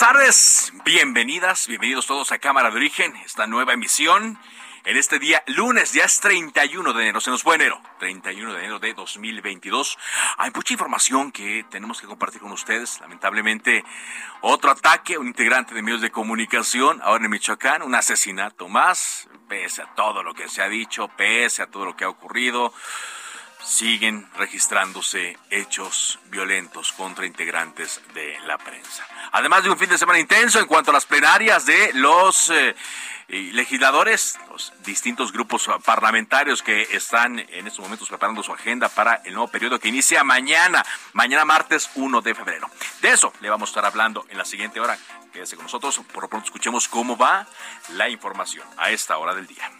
Tardes, bienvenidas, bienvenidos todos a Cámara de Origen, esta nueva emisión. En este día, lunes, ya es 31 de enero, se nos fue enero, 31 de enero de 2022. Hay mucha información que tenemos que compartir con ustedes. Lamentablemente, otro ataque, un integrante de medios de comunicación, ahora en Michoacán, un asesinato más, pese a todo lo que se ha dicho, pese a todo lo que ha ocurrido siguen registrándose hechos violentos contra integrantes de la prensa. Además de un fin de semana intenso en cuanto a las plenarias de los eh, legisladores, los distintos grupos parlamentarios que están en estos momentos preparando su agenda para el nuevo periodo que inicia mañana, mañana martes 1 de febrero. De eso le vamos a estar hablando en la siguiente hora. Quédese con nosotros, por lo pronto escuchemos cómo va la información a esta hora del día.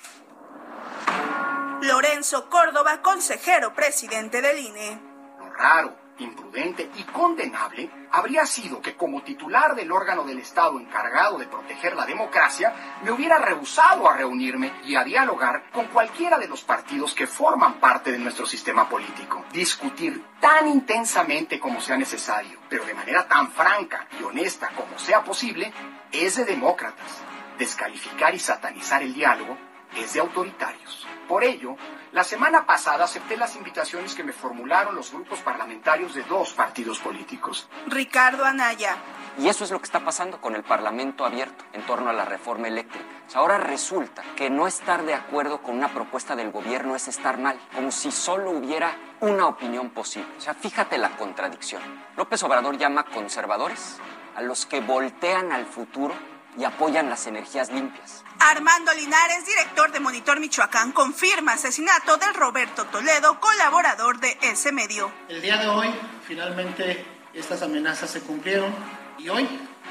Lorenzo Córdoba, consejero presidente del INE. Lo raro, imprudente y condenable habría sido que como titular del órgano del Estado encargado de proteger la democracia, me hubiera rehusado a reunirme y a dialogar con cualquiera de los partidos que forman parte de nuestro sistema político. Discutir tan intensamente como sea necesario, pero de manera tan franca y honesta como sea posible, es de demócratas. Descalificar y satanizar el diálogo es de autoritarios. Por ello, la semana pasada acepté las invitaciones que me formularon los grupos parlamentarios de dos partidos políticos. Ricardo Anaya. Y eso es lo que está pasando con el Parlamento abierto en torno a la reforma eléctrica. Ahora resulta que no estar de acuerdo con una propuesta del gobierno es estar mal, como si solo hubiera una opinión posible. O sea, fíjate la contradicción. López Obrador llama conservadores a los que voltean al futuro y apoyan las energías limpias. Armando Linares, director de Monitor Michoacán, confirma asesinato del Roberto Toledo, colaborador de ese medio. El día de hoy, finalmente, estas amenazas se cumplieron y hoy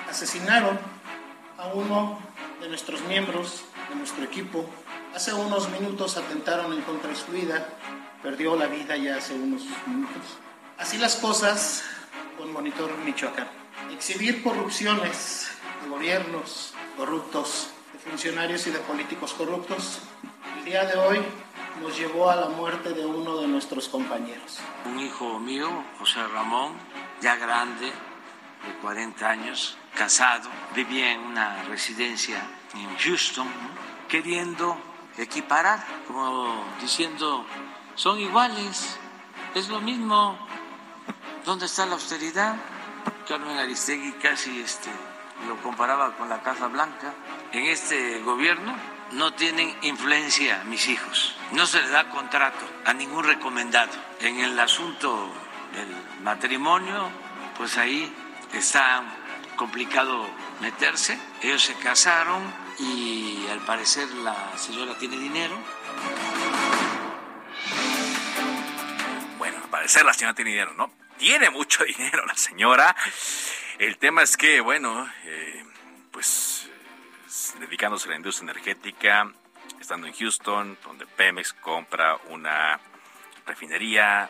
asesinaron a uno de nuestros miembros de nuestro equipo. Hace unos minutos atentaron en contra de su vida, perdió la vida ya hace unos minutos. Así las cosas con Monitor Michoacán. Exhibir corrupciones de gobiernos corruptos funcionarios y de políticos corruptos, el día de hoy nos llevó a la muerte de uno de nuestros compañeros. Un hijo mío, José Ramón, ya grande, de 40 años, casado, vivía en una residencia en Houston, queriendo equiparar, como diciendo, son iguales, es lo mismo, ¿dónde está la austeridad? Carmen Aristegui casi este, lo comparaba con la Casa Blanca. En este gobierno no tienen influencia mis hijos. No se les da contrato a ningún recomendado. En el asunto del matrimonio, pues ahí está complicado meterse. Ellos se casaron y al parecer la señora tiene dinero. Bueno, al parecer la señora tiene dinero, ¿no? Tiene mucho dinero la señora. El tema es que, bueno, eh, pues dedicándose a la industria energética, estando en Houston, donde Pemex compra una refinería,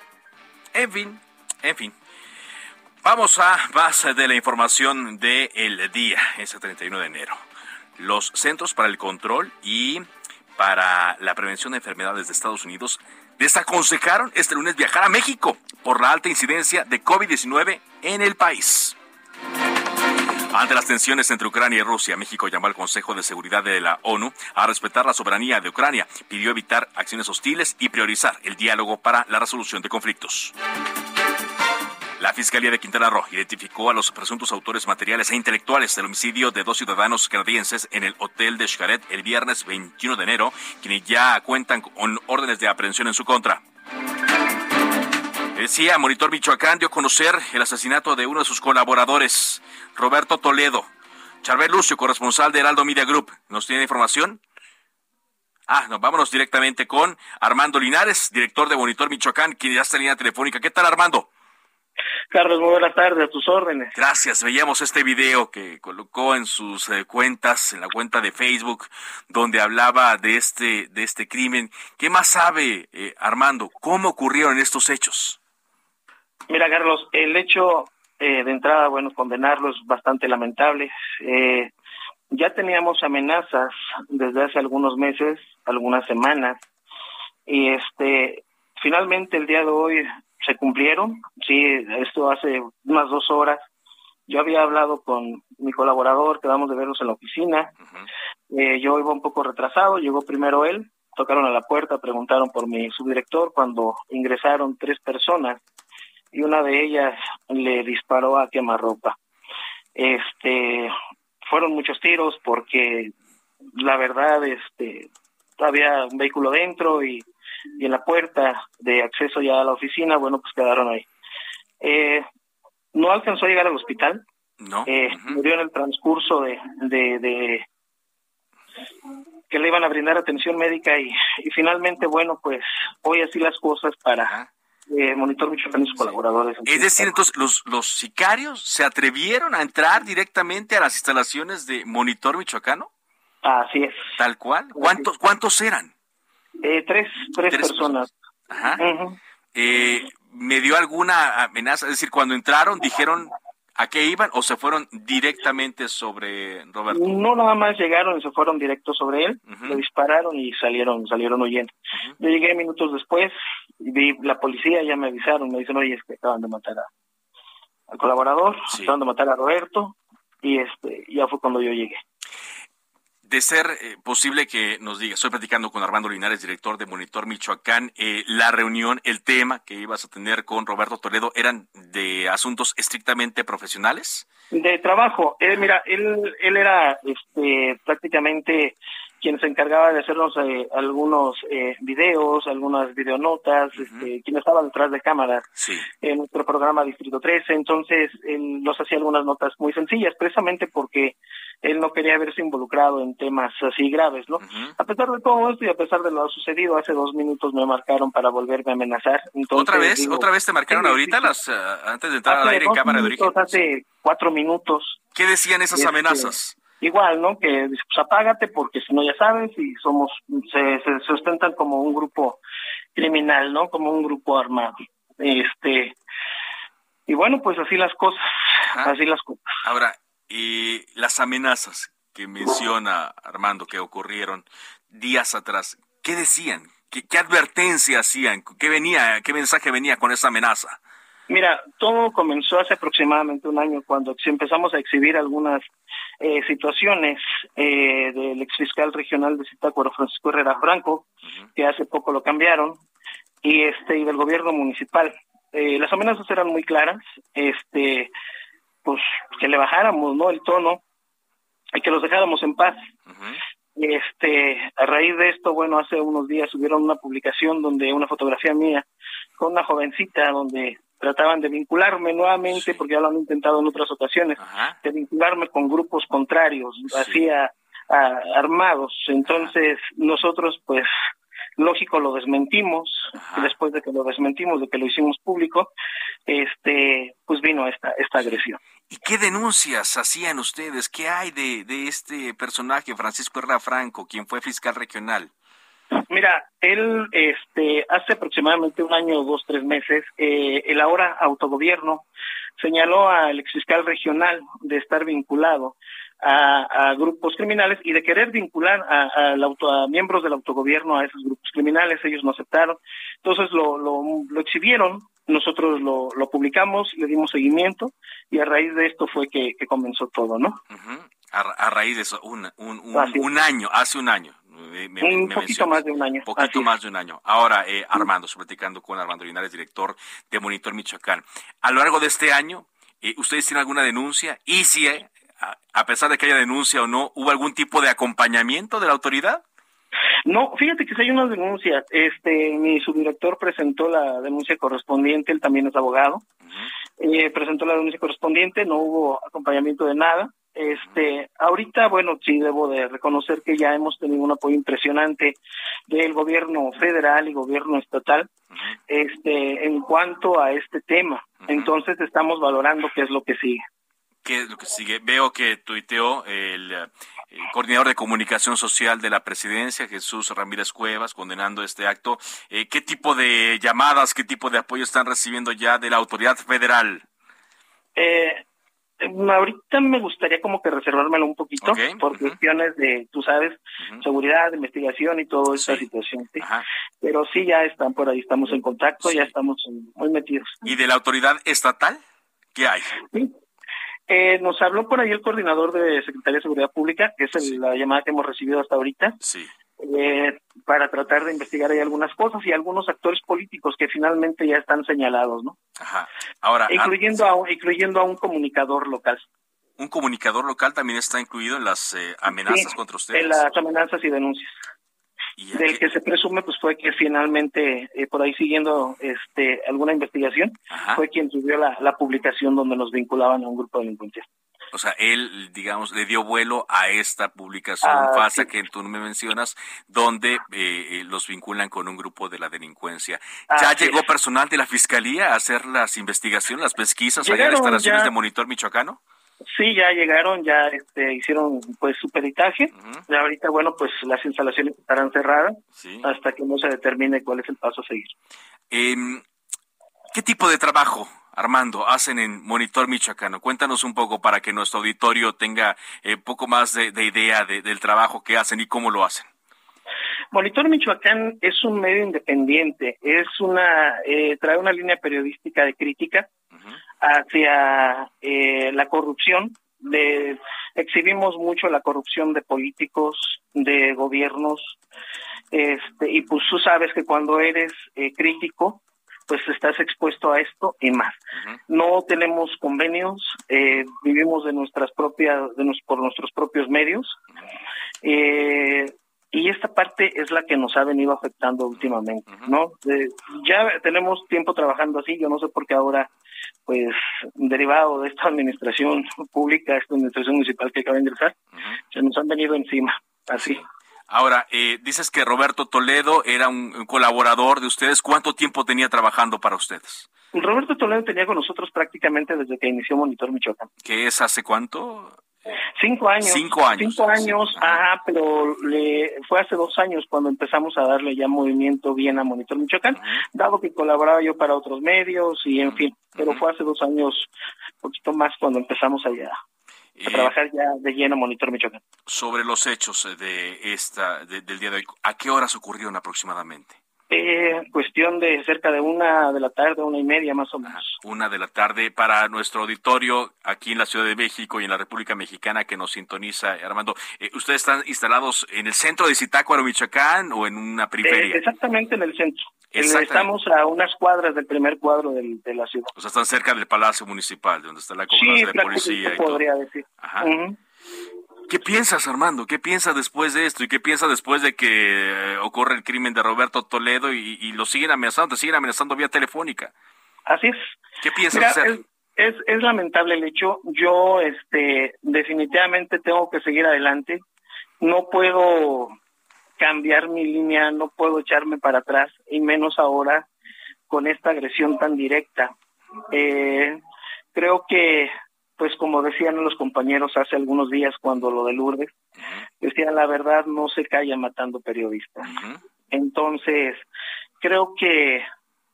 en fin, en fin. Vamos a base de la información del día, ese 31 de enero. Los Centros para el Control y para la Prevención de Enfermedades de Estados Unidos desaconsejaron este lunes viajar a México por la alta incidencia de COVID-19 en el país. Ante las tensiones entre Ucrania y Rusia, México llamó al Consejo de Seguridad de la ONU a respetar la soberanía de Ucrania, pidió evitar acciones hostiles y priorizar el diálogo para la resolución de conflictos. La Fiscalía de Quintana Roo identificó a los presuntos autores materiales e intelectuales del homicidio de dos ciudadanos canadienses en el hotel de Xcaret el viernes 21 de enero, quienes ya cuentan con órdenes de aprehensión en su contra. Decía, Monitor Michoacán dio a conocer el asesinato de uno de sus colaboradores, Roberto Toledo. Charbel Lucio, corresponsal de Heraldo Media Group, ¿nos tiene información? Ah, no, vámonos directamente con Armando Linares, director de Monitor Michoacán, quien ya está en línea telefónica. ¿Qué tal, Armando? Carlos, muy buenas tardes, a tus órdenes. Gracias. Veíamos este video que colocó en sus eh, cuentas, en la cuenta de Facebook, donde hablaba de este, de este crimen. ¿Qué más sabe, eh, Armando? ¿Cómo ocurrieron estos hechos? Mira, Carlos, el hecho eh, de entrada, bueno, condenarlo es bastante lamentable. ya teníamos amenazas desde hace algunos meses, algunas semanas, y este, finalmente el día de hoy se cumplieron. Sí, esto hace unas dos horas. Yo había hablado con mi colaborador, quedamos de vernos en la oficina. eh, yo iba un poco retrasado, llegó primero él, tocaron a la puerta, preguntaron por mi subdirector cuando ingresaron tres personas y una de ellas le disparó a quemarropa. Este, fueron muchos tiros porque la verdad, este, había un vehículo dentro y y en la puerta de acceso ya a la oficina, bueno, pues quedaron ahí. Eh, no alcanzó a llegar al hospital. No. Eh, Murió en el transcurso de, de, que le iban a brindar atención médica y, y finalmente, bueno, pues hoy así las cosas para eh, Monitor Michoacán y sus colaboradores. Es decir, entonces, los, los sicarios se atrevieron a entrar directamente a las instalaciones de Monitor Michoacano. Así es. Tal cual. ¿Cuántos, ¿cuántos eran? Eh, tres, tres, personas. Ajá. eh, ¿Me dio alguna amenaza? Es decir, cuando entraron, dijeron a qué iban o se fueron directamente sobre Roberto? No, nada más llegaron y se fueron directo sobre él, le dispararon y salieron, salieron huyendo. Yo llegué minutos después, y vi la policía, ya me avisaron, me dicen, oye, es que acaban de matar a, al colaborador, acaban de matar a Roberto, y este, ya fue cuando yo llegué de ser eh, posible que nos diga, estoy platicando con Armando Linares, director de Monitor Michoacán, eh, la reunión, el tema que ibas a tener con Roberto Toledo, ¿eran de asuntos estrictamente profesionales? De trabajo. Eh, mira, él, él era este, prácticamente quien se encargaba de hacernos eh, algunos eh, videos, algunas videonotas, este, quien estaba detrás de cámaras en nuestro programa Distrito 13. Entonces, él nos hacía algunas notas muy sencillas, precisamente porque él no quería verse involucrado en temas así graves, ¿no? A pesar de todo esto y a pesar de lo sucedido, hace dos minutos me marcaron para volverme a amenazar. Entonces, ¿Otra vez? ¿Otra vez te marcaron ahorita, las, uh, antes de entrar al aire en cámara de origen? Hace cuatro minutos. ¿Qué decían esas este, amenazas? Igual, ¿no? Que pues apágate porque si no ya sabes y somos, se, se sustentan como un grupo criminal, ¿no? Como un grupo armado. Este, y bueno, pues así las cosas, así las cosas. Ahora, y las amenazas que menciona Armando que ocurrieron días atrás, ¿qué decían? ¿Qué, qué advertencia hacían? ¿Qué venía, qué mensaje venía con esa amenaza? Mira, todo comenzó hace aproximadamente un año cuando empezamos a exhibir algunas eh, situaciones eh, del exfiscal regional de Zitácuaro, Francisco Herrera Franco, que hace poco lo cambiaron, y este y del gobierno municipal. Eh, las amenazas eran muy claras, este, pues que le bajáramos, ¿no? El tono y que los dejáramos en paz. Este, a raíz de esto, bueno, hace unos días subieron una publicación donde una fotografía mía con una jovencita donde trataban de vincularme nuevamente, porque ya lo han intentado en otras ocasiones, de vincularme con grupos contrarios, así armados. Entonces, nosotros, pues, lógico, lo desmentimos, después de que lo desmentimos, de que lo hicimos público, este, pues vino esta, esta agresión. ¿Y qué denuncias hacían ustedes? ¿Qué hay de, de este personaje, Francisco Herrera Franco, quien fue fiscal regional? Mira, él, este, hace aproximadamente un año, dos, tres meses, eh, el ahora autogobierno señaló al exfiscal regional de estar vinculado a, grupos criminales y de querer vincular a, a, miembros del autogobierno a esos grupos criminales. Ellos no aceptaron. Entonces lo, lo, lo exhibieron, nosotros lo, lo, publicamos, le dimos seguimiento y a raíz de esto fue que, comenzó todo, ¿no? a, raíz de eso, un, un, un, un año, hace un año un poquito más de un año. Poquito más de un año. Ahora, eh, Armando, estoy platicando con Armando Linares, director de Monitor Michoacán. A lo largo de este año, eh, ¿ustedes tienen alguna denuncia? Y si, eh, a pesar de que haya denuncia o no, ¿hubo algún tipo de acompañamiento de la autoridad? No, fíjate que si hay una denuncia. Este, mi subdirector presentó la denuncia correspondiente, él también es abogado. eh, presentó la denuncia correspondiente, no hubo acompañamiento de nada. Este, ahorita, bueno, sí debo de reconocer que ya hemos tenido un apoyo impresionante del gobierno federal y gobierno estatal, este, en cuanto a este tema. Entonces estamos valorando qué es lo que sigue. ¿Qué es lo que sigue? Veo que tuiteó el, el coordinador de comunicación social de la presidencia, Jesús Ramírez Cuevas, condenando este acto. Eh, ¿Qué tipo de llamadas, qué tipo de apoyo están recibiendo ya de la autoridad federal? Eh, ahorita me gustaría como que reservármelo un poquito por cuestiones de, tú sabes, seguridad, investigación y toda esta situación. ¿sí? Pero sí, ya están por ahí, estamos en contacto, ya estamos muy metidos. ¿Y de la autoridad estatal? ¿Qué hay? Sí. Eh, nos habló por ahí el coordinador de Secretaría de Seguridad Pública, que es la llamada que hemos recibido hasta ahorita. Sí. Eh, para tratar de investigar ahí algunas cosas y algunos actores políticos que finalmente ya están señalados, ¿no? Ajá. Ahora, incluyendo a un, incluyendo a un comunicador local. Un comunicador local también está incluido en las eh, amenazas contra ustedes. En las amenazas y denuncias. del que se presume pues fue que finalmente eh, por ahí siguiendo este alguna investigación fue quien subió la, la publicación donde nos vinculaban a un grupo de delincuentes. O sea, él, digamos, le dio vuelo a esta publicación ah, falsa que tú me mencionas, donde eh, eh, los vinculan con un grupo de la delincuencia. ¿Ya llegó personal de la Fiscalía a hacer las investigaciones, las pesquisas allá en instalaciones de Monitor Michoacano? Sí, ya llegaron, ya este, hicieron pues su peritaje. y ahorita, bueno, pues las instalaciones estarán cerradas hasta que no se determine cuál es el paso a seguir. Eh, ¿Qué tipo de trabajo Armando, hacen en Monitor Michoacano? Cuéntanos un poco para que nuestro auditorio tenga un eh, poco más de, idea del trabajo que hacen y cómo lo hacen. Monitor Michoacán es un medio independiente, es una eh, trae una línea periodística de crítica hacia eh, la corrupción. De, exhibimos mucho la corrupción de políticos, de gobiernos, este, y pues tú sabes que cuando eres crítico, pues estás expuesto a esto y más. No tenemos convenios, eh, vivimos de nuestras propias, de por nuestros propios medios. Eh, y esta parte es la que nos ha venido afectando últimamente, ¿no? ya tenemos tiempo trabajando así, yo no sé por qué ahora, pues, derivado de esta administración pública, esta administración municipal que acaba de ingresar, se nos han venido encima, así. Ahora, eh, dices que Roberto Toledo era un, colaborador de ustedes. ¿Cuánto tiempo tenía trabajando para ustedes? Roberto Toledo tenía con nosotros prácticamente desde que inició Monitor Michoacán. ¿Qué es hace cuánto? Cinco años. Cinco años. Cinco años, ajá, pero le, fue hace dos años cuando empezamos a darle ya movimiento bien a Monitor Michoacán, dado que colaboraba yo para otros medios y en fin, pero fue hace dos años, un poquito más cuando empezamos allá a trabajar ya de lleno Monitor Michoacán. Sobre los hechos de esta del día de hoy, ¿a qué horas ocurrieron aproximadamente? Eh, cuestión de cerca de una de la tarde, una y media más o menos. una de la tarde para nuestro auditorio aquí en la Ciudad de México y en la República Mexicana que nos sintoniza, Armando. Eh, ¿Ustedes están instalados en el centro de Zitácuaro, Michoacán o en una periferia? Eh, exactamente en el centro. Estamos a unas cuadras del primer cuadro del, de la ciudad. O sea, están cerca del Palacio Municipal, donde está la comandancia de policía. Sí, podría decir. Ajá. ¿Qué piensas, Armando? ¿Qué piensas después de esto? ¿Y qué piensas después de que eh, ocurre el crimen de Roberto Toledo y, lo siguen amenazando, te siguen amenazando vía telefónica? Así es. ¿Qué piensas hacer? Es, es, lamentable el hecho. Yo, este, definitivamente tengo que seguir adelante. No puedo cambiar mi línea, no puedo echarme para atrás, y menos ahora con esta agresión tan directa. Eh, creo que pues como decían los compañeros hace algunos días cuando lo de Lourdes, decían la verdad no se calla matando periodistas. Entonces, creo que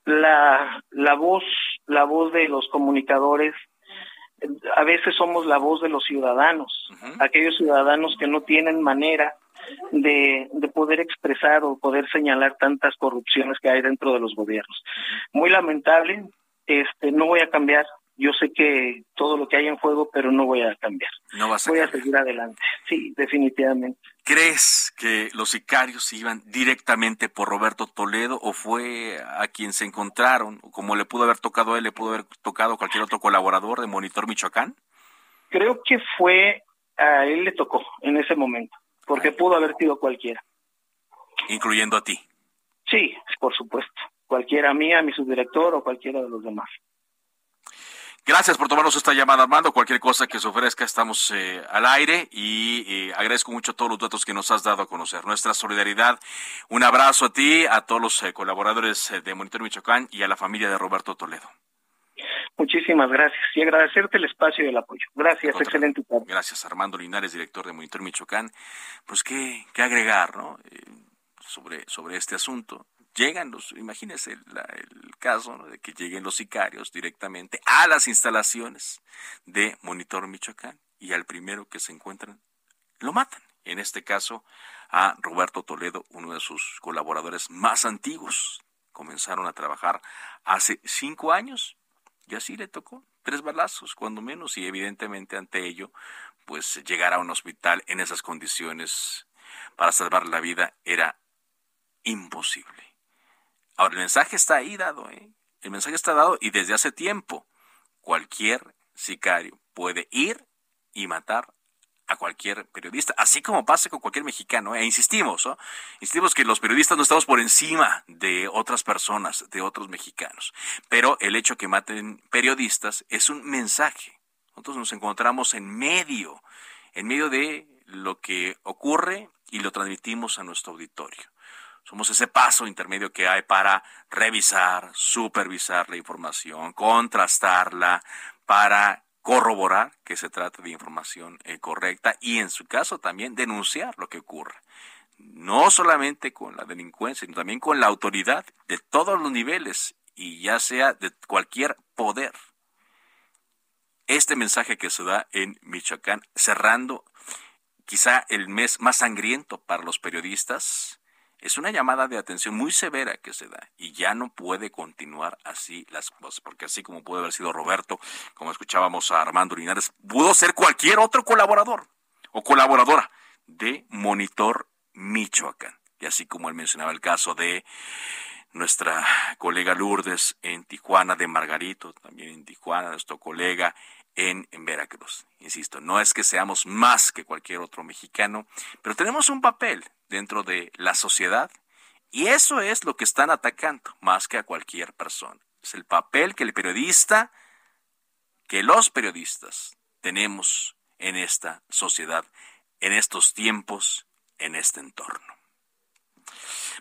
la, la voz, la voz de los comunicadores, a veces somos la voz de los ciudadanos, aquellos ciudadanos que no tienen manera de, de poder expresar o poder señalar tantas corrupciones que hay dentro de los gobiernos. Muy lamentable, este, no voy a cambiar yo sé que todo lo que hay en juego, pero no voy a cambiar. No vas a Voy a seguir adelante. Sí, definitivamente. ¿Crees que los sicarios iban directamente por Roberto Toledo o fue a quien se encontraron? Como le pudo haber tocado a él, le pudo haber tocado a cualquier otro colaborador de Monitor Michoacán? Creo que fue, a él le tocó en ese momento, porque pudo haber sido cualquiera. Incluyendo a ti. Sí, por supuesto. Cualquiera mía, mi subdirector o cualquiera de los demás. Gracias por tomarnos esta llamada, Armando. Cualquier cosa que se ofrezca, estamos eh, al aire y eh, agradezco mucho todos los datos que nos has dado a conocer. Nuestra solidaridad, un abrazo a ti, a todos los eh, colaboradores de Monitor Michoacán y a la familia de Roberto Toledo. Muchísimas gracias y agradecerte el espacio y el apoyo. Gracias, excelente tarde. Gracias, Armando Linares, director de Monitor Michoacán. Pues qué, qué agregar, ¿no? sobre, sobre este asunto llegan los, imagínense el, caso de que lleguen los sicarios directamente a las instalaciones de Monitor Michoacán y al primero que se encuentran lo matan. En este caso a Roberto Toledo, uno de sus colaboradores más antiguos. Comenzaron a trabajar hace cinco años y así le tocó tres balazos, cuando menos, y evidentemente ante ello, pues llegar a un hospital en esas condiciones para salvar la vida era imposible. Ahora, el mensaje está ahí dado, ¿eh? El mensaje está dado y desde hace tiempo cualquier sicario puede ir y matar a cualquier periodista, así como pasa con cualquier mexicano. E insistimos, ¿no? Insistimos que los periodistas no estamos por encima de otras personas, de otros mexicanos. Pero el hecho que maten periodistas es un mensaje. Nosotros nos encontramos en medio, en medio de lo que ocurre y lo transmitimos a nuestro auditorio. Somos ese paso intermedio que hay para revisar, supervisar la información, contrastarla, para corroborar que se trata de información eh, correcta y en su caso también denunciar lo que ocurre. No solamente con la delincuencia, sino también con la autoridad de todos los niveles y ya sea de cualquier poder. Este mensaje que se da en Michoacán, cerrando quizá el mes más sangriento para los periodistas, es una llamada de atención muy severa que se da y ya no puede continuar así las cosas, porque así como puede haber sido Roberto, como escuchábamos a Armando Linares, pudo ser cualquier otro colaborador o colaboradora de Monitor Michoacán. Y así como él mencionaba el caso de nuestra colega Lourdes en Tijuana, de Margarito, también en Tijuana, nuestro colega en, Veracruz. Insisto, no es que seamos más que cualquier otro mexicano, pero tenemos un papel dentro de la sociedad y eso es lo que están atacando más que a cualquier persona. Es el papel que el periodista, que los periodistas tenemos en esta sociedad, en estos tiempos, en este entorno.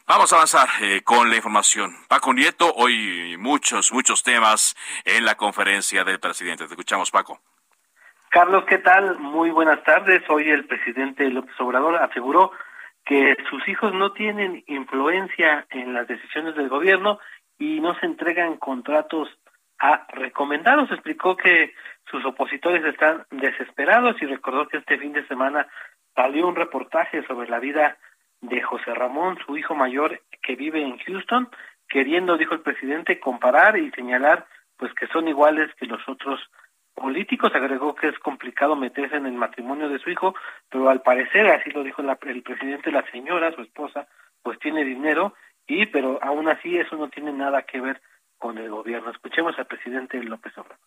Vamos a avanzar eh, con la información. Paco Nieto, hoy muchos, muchos temas en la conferencia del presidente. Te escuchamos, Paco. Carlos, ¿qué tal? Muy buenas tardes. Hoy el presidente López Obrador aseguró que sus hijos no tienen influencia en las decisiones del gobierno y no se entregan contratos a recomendados. Explicó que sus opositores están desesperados y recordó que este fin de semana salió un reportaje sobre la vida de José Ramón, su hijo mayor que vive en Houston, queriendo, dijo el presidente, comparar y señalar pues que son iguales que los otros políticos. Agregó que es complicado meterse en el matrimonio de su hijo, pero al parecer, así lo dijo el presidente, la señora, su esposa, pues tiene dinero y, pero aún así eso no tiene nada que ver con el gobierno. Escuchemos al presidente López Obrador.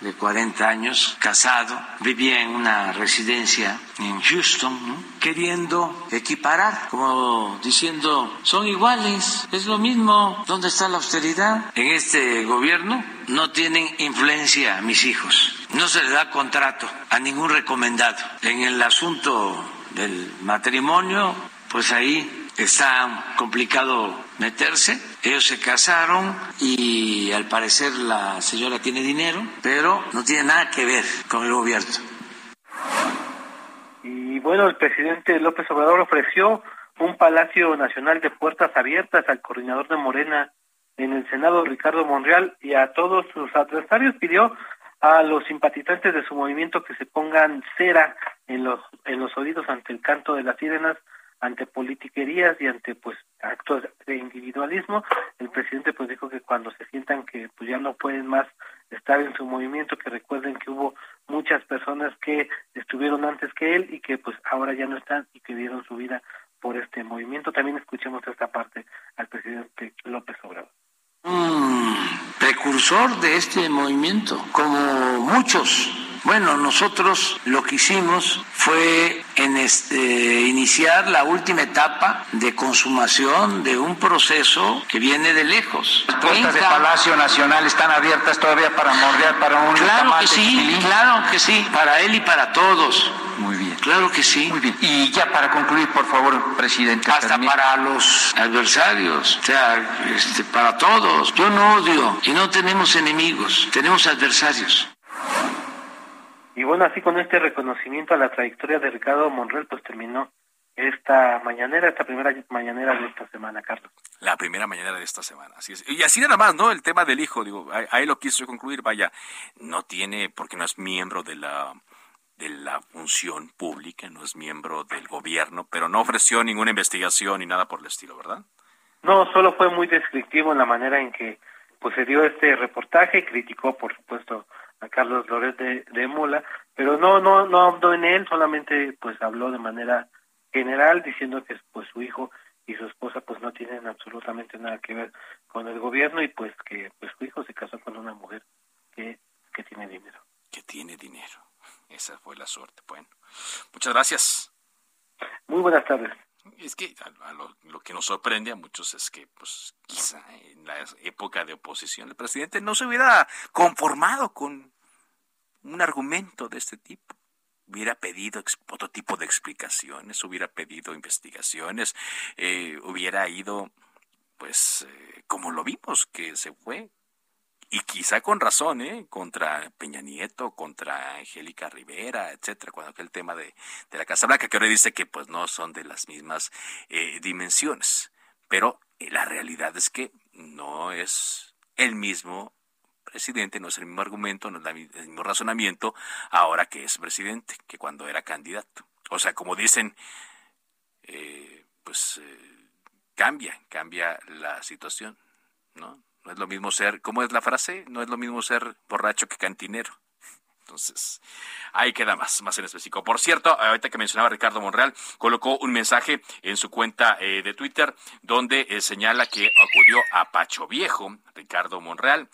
De 40 años, casado, vivía en una residencia en Houston, queriendo equiparar, como diciendo, son iguales, es lo mismo, ¿dónde está la austeridad? En este gobierno no tienen influencia mis hijos, no se le da contrato a ningún recomendado. En el asunto del matrimonio, pues ahí está complicado meterse. Ellos se casaron y al parecer la señora tiene dinero, pero no tiene nada que ver con el gobierno. Y bueno, el presidente López Obrador ofreció un Palacio Nacional de puertas abiertas al coordinador de Morena en el Senado, Ricardo Monreal, y a todos sus adversarios pidió a los simpatizantes de su movimiento que se pongan cera en los, en los oídos ante el canto de las sirenas ante politiquerías y ante pues actos de individualismo, el presidente pues dijo que cuando se sientan que pues ya no pueden más estar en su movimiento, que recuerden que hubo muchas personas que estuvieron antes que él y que pues ahora ya no están y que dieron su vida por este movimiento. También escuchemos esta parte al presidente López Obrador. Un precursor de este movimiento, como muchos bueno, nosotros lo que hicimos fue en este, iniciar la última etapa de consumación de un proceso que viene de lejos. Las puertas de Palacio Nacional están abiertas todavía para morder para un Claro que sí, claro que sí, para él y para todos. Muy bien. Claro que sí. Muy bien. Y ya para concluir, por favor, presidente. Hasta para los adversarios, o sea, este, para todos. Yo no odio y no tenemos enemigos, tenemos adversarios. Y bueno, así con este reconocimiento a la trayectoria de Ricardo Monreal, pues terminó esta mañanera, esta primera mañanera de esta semana, Carlos. La primera mañanera de esta semana, así es. Y así nada más, ¿no? El tema del hijo, digo, ahí lo quiso concluir, vaya, no tiene, porque no es miembro de la de la función pública, no es miembro del gobierno, pero no ofreció ninguna investigación ni nada por el estilo, ¿verdad? No, solo fue muy descriptivo en la manera en que pues se dio este reportaje, criticó por supuesto a Carlos Loret de, de Mola, pero no, no, no habló en él, solamente pues habló de manera general diciendo que pues su hijo y su esposa pues no tienen absolutamente nada que ver con el gobierno y pues que pues su hijo se casó con una mujer que, que tiene dinero. Que tiene dinero. Esa fue la suerte. Bueno, muchas gracias. Muy buenas tardes. Es que lo, lo, que nos sorprende a muchos es que, pues, quizá en la época de oposición el presidente no se hubiera conformado con un argumento de este tipo. Hubiera pedido otro tipo de explicaciones, hubiera pedido investigaciones, eh, hubiera ido, pues, eh, como lo vimos, que se fue y quizá con razón, ¿eh? contra Peña Nieto, contra Angélica Rivera, etcétera, cuando aquel tema de, de, la Casa Blanca, que ahora dice que pues no son de las mismas eh, dimensiones. Pero eh, la realidad es que no es el mismo presidente, no es el mismo argumento, no es el mismo razonamiento ahora que es presidente que cuando era candidato. O sea, como dicen, eh, pues eh, cambia, cambia la situación, ¿no? No es lo mismo ser, ¿cómo es la frase? No es lo mismo ser borracho que cantinero. Entonces, ahí queda más, más en específico. Por cierto, ahorita que mencionaba Ricardo Monreal, colocó un mensaje en su cuenta eh, de Twitter donde eh, señala que acudió a Pacho Viejo, Ricardo Monreal.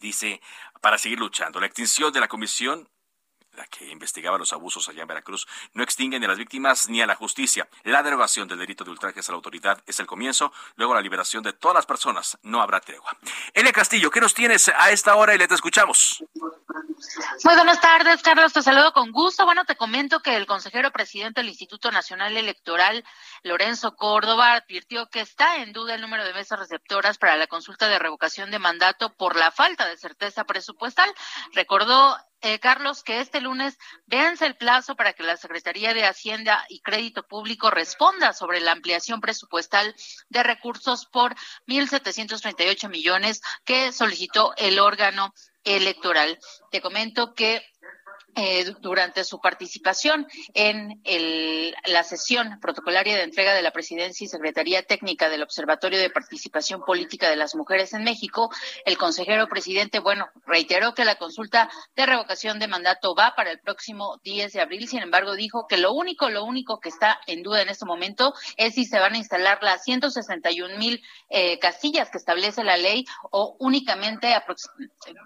Dice, para seguir luchando, la extinción de la comisión que investigaba los abusos allá en Veracruz, no extingue ni a las víctimas ni a la justicia. La derogación del delito de ultrajes a la autoridad es el comienzo, luego la liberación de todas las personas. No habrá tregua. Elia Castillo, ¿qué nos tienes a esta hora y le te escuchamos? Muy buenas tardes, Carlos. Te saludo con gusto. Bueno, te comento que el consejero presidente del Instituto Nacional Electoral, Lorenzo Córdoba, advirtió que está en duda el número de mesas receptoras para la consulta de revocación de mandato por la falta de certeza presupuestal. Recordó eh, Carlos, que este lunes vence el plazo para que la Secretaría de Hacienda y Crédito Público responda sobre la ampliación presupuestal de recursos por 1.738 millones que solicitó el órgano electoral. Te comento que eh, durante su participación en el, la sesión protocolaria de entrega de la Presidencia y Secretaría Técnica del Observatorio de Participación Política de las Mujeres en México, el consejero presidente, bueno, reiteró que la consulta de revocación de mandato va para el próximo 10 de abril. Sin embargo, dijo que lo único, lo único que está en duda en este momento es si se van a instalar las 161 mil eh, casillas que establece la ley o únicamente,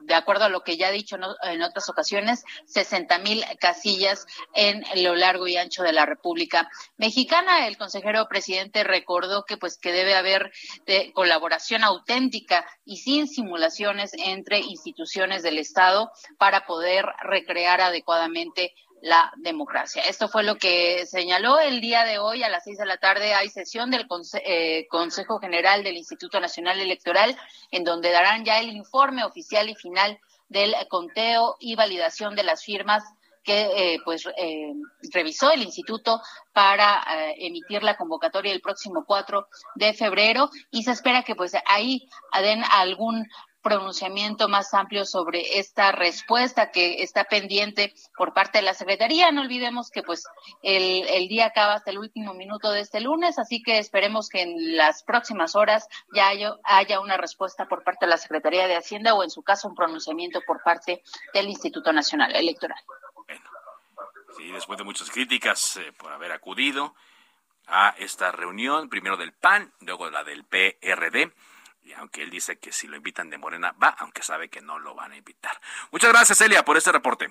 de acuerdo a lo que ya ha dicho en otras ocasiones, 60 mil casillas en lo largo y ancho de la República Mexicana. El consejero presidente recordó que pues que debe haber de colaboración auténtica y sin simulaciones entre instituciones del Estado para poder recrear adecuadamente la democracia. Esto fue lo que señaló el día de hoy a las seis de la tarde. Hay sesión del eh, Consejo General del Instituto Nacional Electoral en donde darán ya el informe oficial y final del conteo y validación de las firmas que eh, pues eh, revisó el instituto para eh, emitir la convocatoria el próximo 4 de febrero. Y se espera que pues ahí den algún pronunciamiento más amplio sobre esta respuesta que está pendiente por parte de la Secretaría. No olvidemos que pues el, día acaba hasta el último minuto de este lunes, así que esperemos que en las próximas horas ya haya, una respuesta por parte de la Secretaría de Hacienda o en su caso un pronunciamiento por parte del Instituto Nacional Electoral. Bueno, después de muchas críticas eh, por haber acudido a esta reunión, primero del PAN, luego la del PRD, y aunque él dice que si lo invitan de Morena, va, aunque sabe que no lo van a invitar. Muchas gracias, Elia, por este reporte.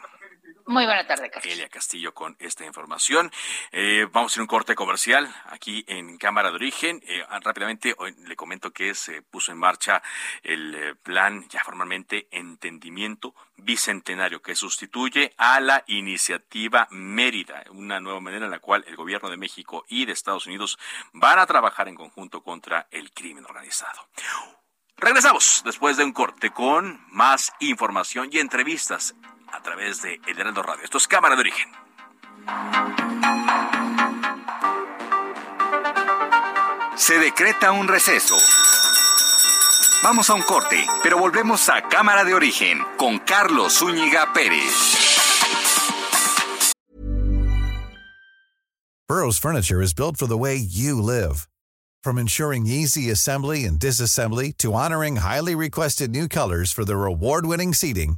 Muy buena tarde, Castillo. Elia Castillo con esta información. Eh, vamos a hacer un corte comercial aquí en Cámara de Origen. Eh, ah, rápidamente le comento que se puso en marcha el eh, plan ya formalmente Entendimiento Bicentenario que sustituye a la iniciativa Mérida, una nueva manera en la cual el gobierno de México y de Estados Unidos van a trabajar en conjunto contra el crimen organizado. Regresamos después de un corte con más información y entrevistas a través de El Heraldo Radio. Esto es Cámara de Origen. Se decreta un receso. Vamos a un corte, pero volvemos a Cámara de Origen con Carlos Zúñiga Pérez. Burroughs Furniture is built for the way you live. From ensuring easy assembly and disassembly to honoring highly requested new colors for their award-winning seating,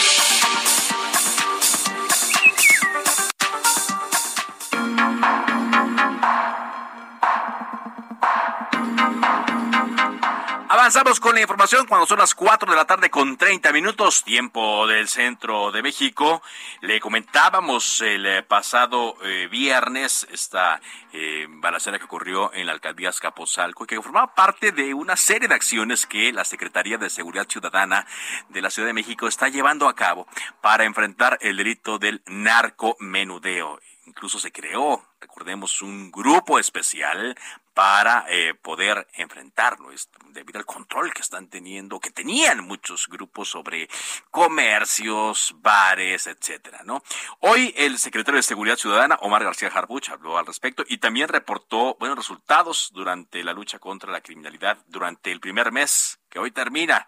Avanzamos con la información cuando son las 4 de la tarde con 30 minutos, tiempo del centro de México. Le comentábamos el eh, pasado eh, viernes esta eh, balacera que ocurrió en la alcaldía Escaposalco y que formaba parte de una serie de acciones que la Secretaría de Seguridad Ciudadana de la Ciudad de México está llevando a cabo para enfrentar el delito del narcomenudeo incluso se creó, recordemos, un grupo especial para eh, poder enfrentarlo, debido al control que están teniendo, que tenían muchos grupos sobre comercios, bares, etcétera, ¿no? Hoy el secretario de Seguridad Ciudadana, Omar García Harbuch, habló al respecto y también reportó buenos resultados durante la lucha contra la criminalidad durante el primer mes que hoy termina,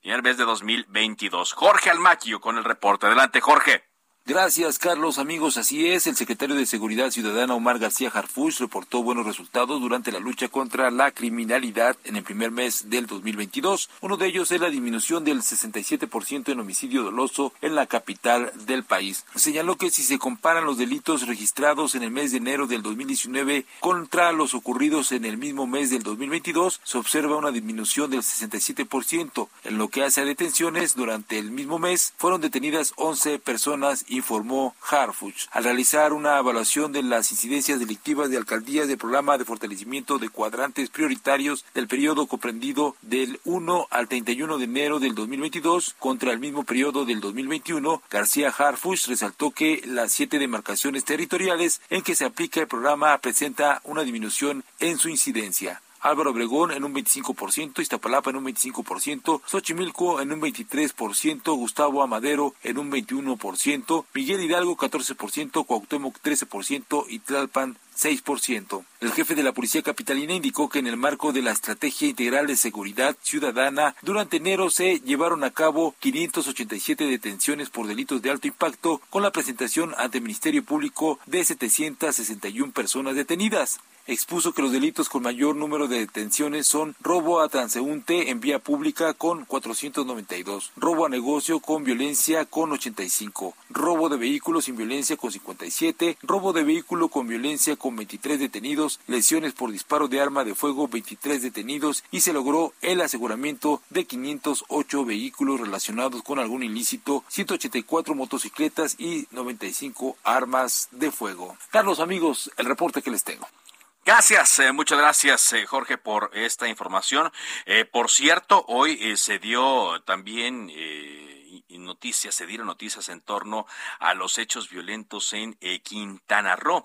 primer mes de 2022. Jorge Almaquio con el reporte. Adelante, Jorge. Gracias, Carlos. Amigos, así es. El secretario de Seguridad Ciudadana, Omar García Harfuch, reportó buenos resultados durante la lucha contra la criminalidad en el primer mes del 2022. Uno de ellos es la disminución del 67% en homicidio doloso en la capital del país. Señaló que si se comparan los delitos registrados en el mes de enero del 2019 contra los ocurridos en el mismo mes del 2022, se observa una disminución del 67%. En lo que hace a detenciones, durante el mismo mes fueron detenidas 11 personas informó Harfuch. Al realizar una evaluación de las incidencias delictivas de alcaldías del programa de fortalecimiento de cuadrantes prioritarios del periodo comprendido del 1 al 31 de enero del 2022 contra el mismo periodo del 2021, García Harfuch resaltó que las siete demarcaciones territoriales en que se aplica el programa presenta una disminución en su incidencia. Álvaro Obregón en un 25%, Iztapalapa en un 25%, Xochimilco en un 23%, Gustavo Amadero en un 21%, Miguel Hidalgo 14%, Cuauhtémoc 13% y Tlalpan 6%. El jefe de la Policía Capitalina indicó que en el marco de la Estrategia Integral de Seguridad Ciudadana, durante enero se llevaron a cabo 587 detenciones por delitos de alto impacto, con la presentación ante el Ministerio Público de 761 personas detenidas. Expuso que los delitos con mayor número de detenciones son robo a transeúnte en vía pública con 492, robo a negocio con violencia con 85, robo de vehículos sin violencia con 57, robo de vehículo con violencia con 23 detenidos, lesiones por disparo de arma de fuego 23 detenidos y se logró el aseguramiento de 508 vehículos relacionados con algún ilícito, 184 motocicletas y 95 armas de fuego. Carlos amigos, el reporte que les tengo. Gracias, eh, muchas gracias eh, Jorge por esta información. Eh, por cierto, hoy se dio también noticias, se dieron noticias en torno a los hechos violentos en Quintana Roo.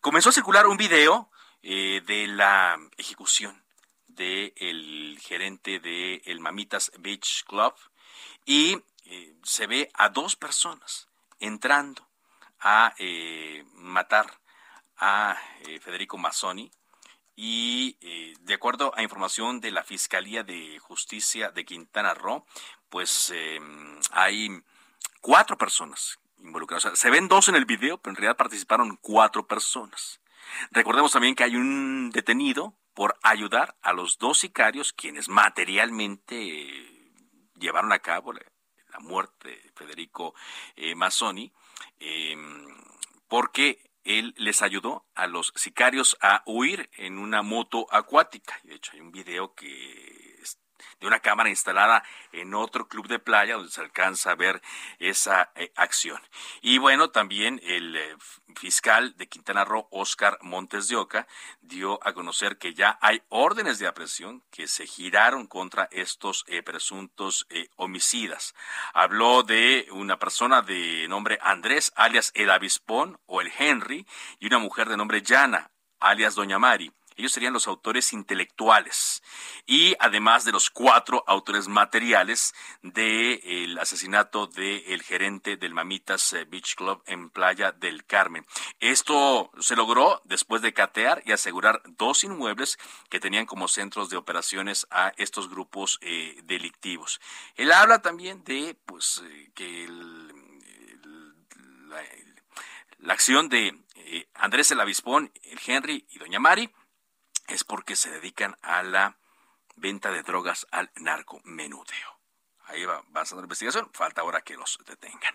Comenzó a circular un video de la ejecución del gerente de Mamitas Beach Club y se ve a dos personas entrando a matar a eh, Federico Mazzoni y eh, de acuerdo a información de la Fiscalía de Justicia de Quintana Roo, pues eh, hay cuatro personas involucradas. se ven dos en el video, pero en realidad participaron cuatro personas. Recordemos también que hay un detenido por ayudar a los dos sicarios quienes materialmente llevaron a cabo la, muerte de Federico Mazzoni, porque él les ayudó a los sicarios a huir en una moto acuática. De hecho, hay un video que de una cámara instalada en otro club de playa donde se alcanza a ver esa eh, acción. Y bueno, también el eh, fiscal de Quintana Roo, Oscar Montes de Oca, dio a conocer que ya hay órdenes de aprehensión que se giraron contra estos eh, presuntos homicidas. Habló de una persona de nombre Andrés, alias el Avispón o el Henry, y una mujer de nombre Yana, alias Doña Mari. Ellos serían los autores intelectuales y además de los cuatro autores materiales del asesinato del gerente del Mamitas eh, Beach Club en Playa del Carmen. Esto se logró después de catear y asegurar dos inmuebles que tenían como centros de operaciones a estos grupos eh, delictivos. Él habla también de pues eh, que la, la, acción de Andrés el Avispón, el Henry y Doña Mari es porque se dedican a la venta de drogas al narcomenudeo. Ahí va avanzando la investigación, falta ahora que los detengan.